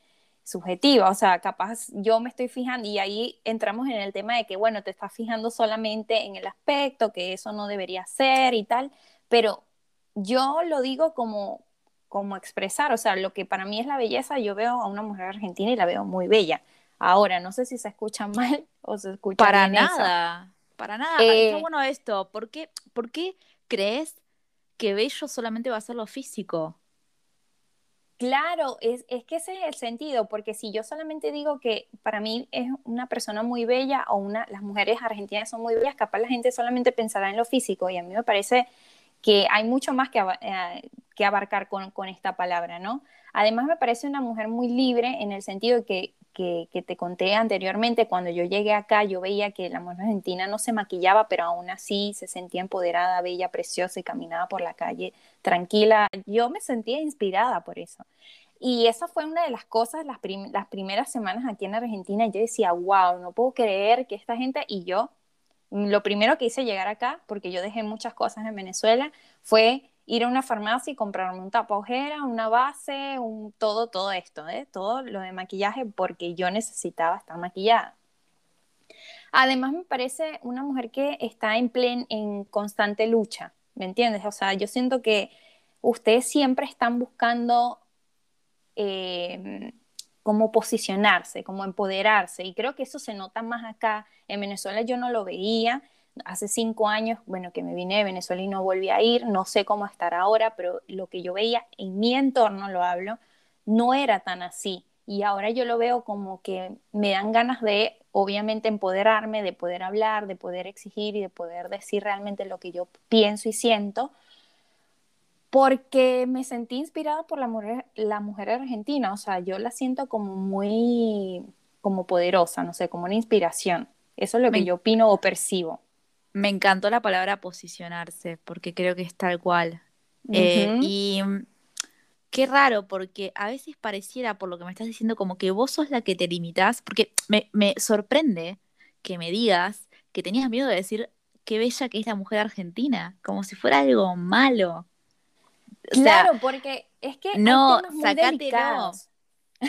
B: subjetiva, o sea, capaz yo me estoy fijando y ahí entramos en el tema de que, bueno, te estás fijando solamente en el aspecto, que eso no debería ser y tal, pero yo lo digo como como expresar, o sea, lo que para mí es la belleza, yo veo a una mujer argentina y la veo muy bella. Ahora, no sé si se escucha mal o se escucha
A: para nada, para nada. Eh, bueno esto. ¿Por qué, ¿Por qué crees que bello solamente va a ser lo físico?
B: Claro, es, es, que ese es el sentido, porque si yo solamente digo que para mí es una persona muy bella o una, las mujeres argentinas son muy bellas, capaz la gente solamente pensará en lo físico y a mí me parece que hay mucho más que, eh, abarcar con, esta palabra, ¿no? Además me parece una mujer muy libre en el sentido que, te conté anteriormente, cuando yo llegué acá, yo veía que la mujer argentina no se maquillaba, pero aún así se sentía empoderada, bella, preciosa y caminaba por la calle tranquila. Yo me sentía inspirada por eso. Y esa fue una de las cosas, las, las primeras semanas aquí en Argentina, yo decía, wow, no puedo creer que esta gente, y yo lo primero que hice llegar acá, porque yo dejé muchas cosas en Venezuela, fue ir a una farmacia y comprarme un ojera, una base, todo, todo esto, ¿eh? todo lo de maquillaje, porque yo necesitaba estar maquillada. Además, me parece una mujer que está en, plen, en constante lucha, ¿me entiendes? O sea, yo siento que ustedes siempre están buscando eh, cómo posicionarse, cómo empoderarse. Y creo que eso se nota más acá. En Venezuela yo no lo veía. Hace cinco años, bueno, que me vine de Venezuela y no volví a ir, no sé cómo estar ahora, pero lo que yo veía en mi entorno, lo hablo, no era tan así. Y ahora yo lo veo como que me dan ganas de, obviamente, empoderarme, de poder hablar, de poder exigir y de poder decir realmente lo que yo pienso y siento, porque me sentí inspirada por la mujer, la mujer argentina, o sea, yo la siento como muy, como poderosa, no sé, como una inspiración. Eso es lo que yo opino o percibo.
A: Me encantó la palabra posicionarse, porque creo que es tal cual. Eh, y qué raro, porque a veces pareciera, por lo que me estás diciendo, como que vos sos la que te limitas, porque me, me sorprende que me digas que tenías miedo de decir qué bella que es la mujer argentina, como si fuera algo malo
B: claro, porque es que
A: no, sacátelo.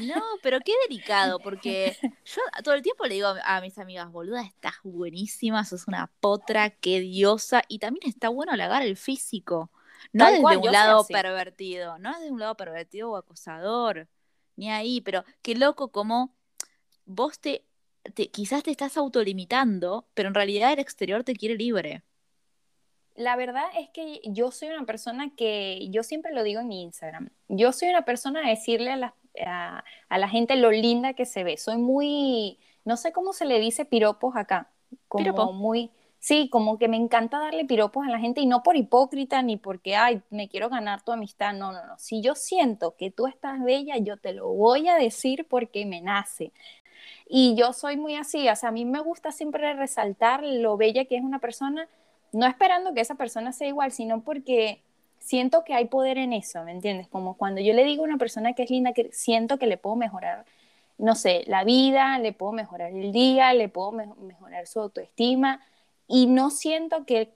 A: No, pero qué delicado, porque yo todo el tiempo le digo a mis amigas, boluda, estás buenísima, sos una potra, qué diosa, y también está bueno halagar el físico, no desde un lado pervertido, no desde un lado pervertido o acosador, ni ahí, pero qué loco como vos te, te quizás te estás autolimitando, pero en realidad el exterior te quiere libre.
B: La verdad es que yo soy una persona que, yo siempre lo digo en mi Instagram, yo soy una persona a decirle a la, a, la gente lo linda que se ve. Soy muy, no sé cómo se le dice piropos acá, como muy, Sí, como que me encanta darle piropos a la gente y no por hipócrita ni porque, ay, me quiero ganar tu amistad. No, no, no. Si yo siento que tú estás bella, yo te lo voy a decir porque me nace. Y yo soy muy así, o sea, a mí me gusta siempre resaltar lo bella que es una persona, no esperando que esa persona sea igual, sino porque siento que hay poder en eso, ¿me entiendes? Como cuando yo le digo a una persona que es linda, que siento que le puedo mejorar, no sé, la vida, le puedo mejorar el día, le puedo mejorar su autoestima y no siento que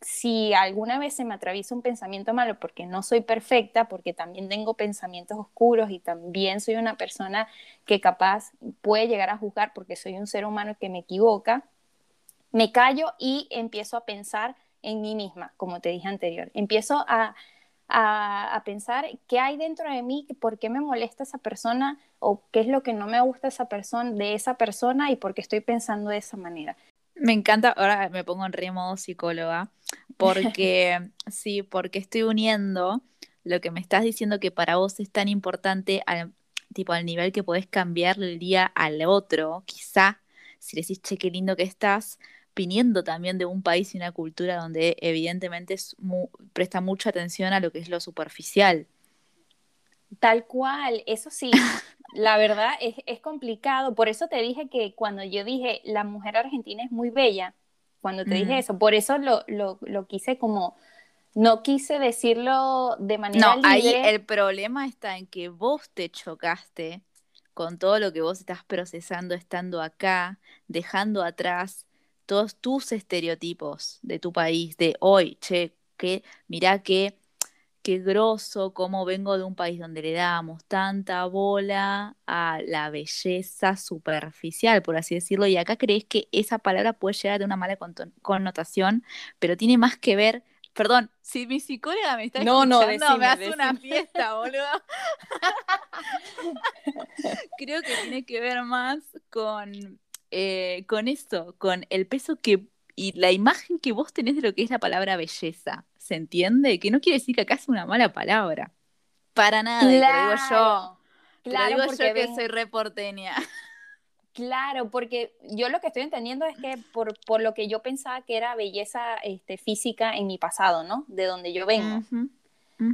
B: si alguna vez se me atraviesa un pensamiento malo, porque no soy perfecta, porque también tengo pensamientos oscuros y también soy una persona que capaz puede llegar a juzgar porque soy un ser humano que me equivoca, me callo y empiezo a pensar en mí misma, como te dije anterior. Empiezo a, a, pensar qué hay dentro de mí, por qué me molesta esa persona o qué es lo que no me gusta esa persona, de esa persona y por qué estoy pensando de esa manera.
A: Me encanta, ahora me pongo en re modo psicóloga, porque sí, porque estoy uniendo lo que me estás diciendo que para vos es tan importante al tipo al nivel que podés cambiarle el día al otro, quizá si le decís che qué lindo que estás, viniendo también de un país y una cultura donde evidentemente presta mucha atención a lo que es lo superficial.
B: Tal cual, eso sí, la verdad es, complicado. Por eso te dije que cuando yo dije la mujer argentina es muy bella, cuando te dije eso, por eso lo, lo, quise como, no quise decirlo de manera
A: No, ahí el problema está en que vos te chocaste con todo lo que vos estás procesando estando acá, dejando atrás todos tus estereotipos de tu país, de hoy, che, que mirá que qué grosso, cómo vengo de un país donde le damos tanta bola a la belleza superficial, por así decirlo, y acá crees que esa palabra puede llegar de una mala connotación, pero tiene más que ver, perdón, si mi psicóloga me está no, escuchando, no, me hace una fiesta, boludo. Creo que tiene que ver más con, eh, con esto, con el peso que y la imagen que vos tenés de lo que es la palabra belleza. ¿Se entiende? Que no quiere decir que acá es una mala palabra. Para nada, lo digo yo. Claro, digo yo que soy reporteña.
B: Claro, porque yo lo que estoy entendiendo es que por, por, lo que yo pensaba que era belleza este, física en mi pasado, ¿no? De donde yo vengo.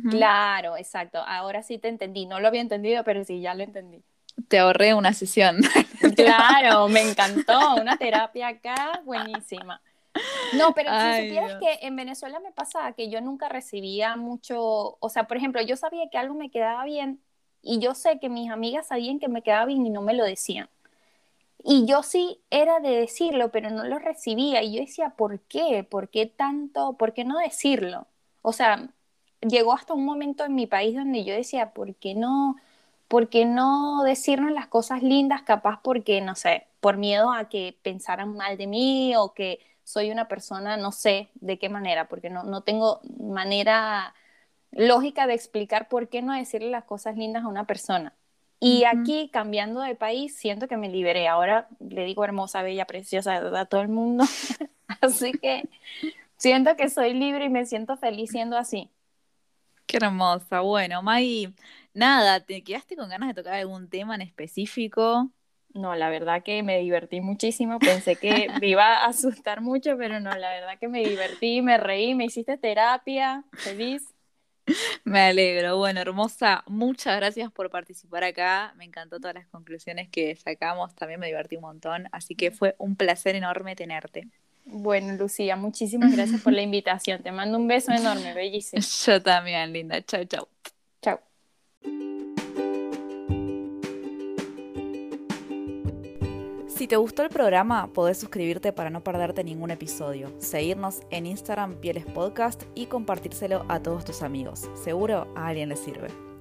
B: Claro, exacto. Ahora sí te entendí. No lo había entendido, pero sí, ya lo entendí.
A: Te ahorré una sesión.
B: Claro, me encantó. Una terapia acá, buenísima. No, pero si supieras que en Venezuela me pasaba que yo nunca recibía mucho, o sea, por ejemplo, yo sabía que algo me quedaba bien y yo sé que mis amigas sabían que me quedaba bien y no me lo decían. Y yo sí era de decirlo, pero no lo recibía. Y yo decía, ¿por qué? ¿Por qué tanto? ¿Por qué no decirlo? O sea, llegó hasta un momento en mi país donde yo decía, ¿por qué no? ¿Por qué no decirnos las cosas lindas? Capaz porque, no sé, por miedo a que pensaran mal de mí o que soy una persona, no sé de qué manera, porque no, no tengo manera lógica de explicar por qué no decirle las cosas lindas a una persona. Y aquí, cambiando de país, siento que me liberé. Ahora le digo hermosa, bella, preciosa a todo el mundo. así que siento que soy libre y me siento feliz siendo así.
A: Qué hermosa. Bueno, Maggie, nada, ¿te quedaste con ganas de tocar algún tema en específico?
B: No, la verdad que me divertí muchísimo. Pensé que me iba a asustar mucho, pero no, la verdad que me divertí, me reí, me hiciste terapia, feliz.
A: Me alegro. Bueno, hermosa, muchas gracias por participar acá. Me encantó todas las conclusiones que sacamos. También me divertí un montón. Así que fue un placer enorme tenerte.
B: Bueno, Lucía, muchísimas gracias por la invitación. Te mando un beso enorme, bellísimo.
A: Yo también, linda. Chao,
B: chao.
A: Si te gustó el programa, podés suscribirte para no perderte ningún episodio, seguirnos en Instagram Pieles Podcast y compartírselo a todos tus amigos. Seguro a alguien le sirve.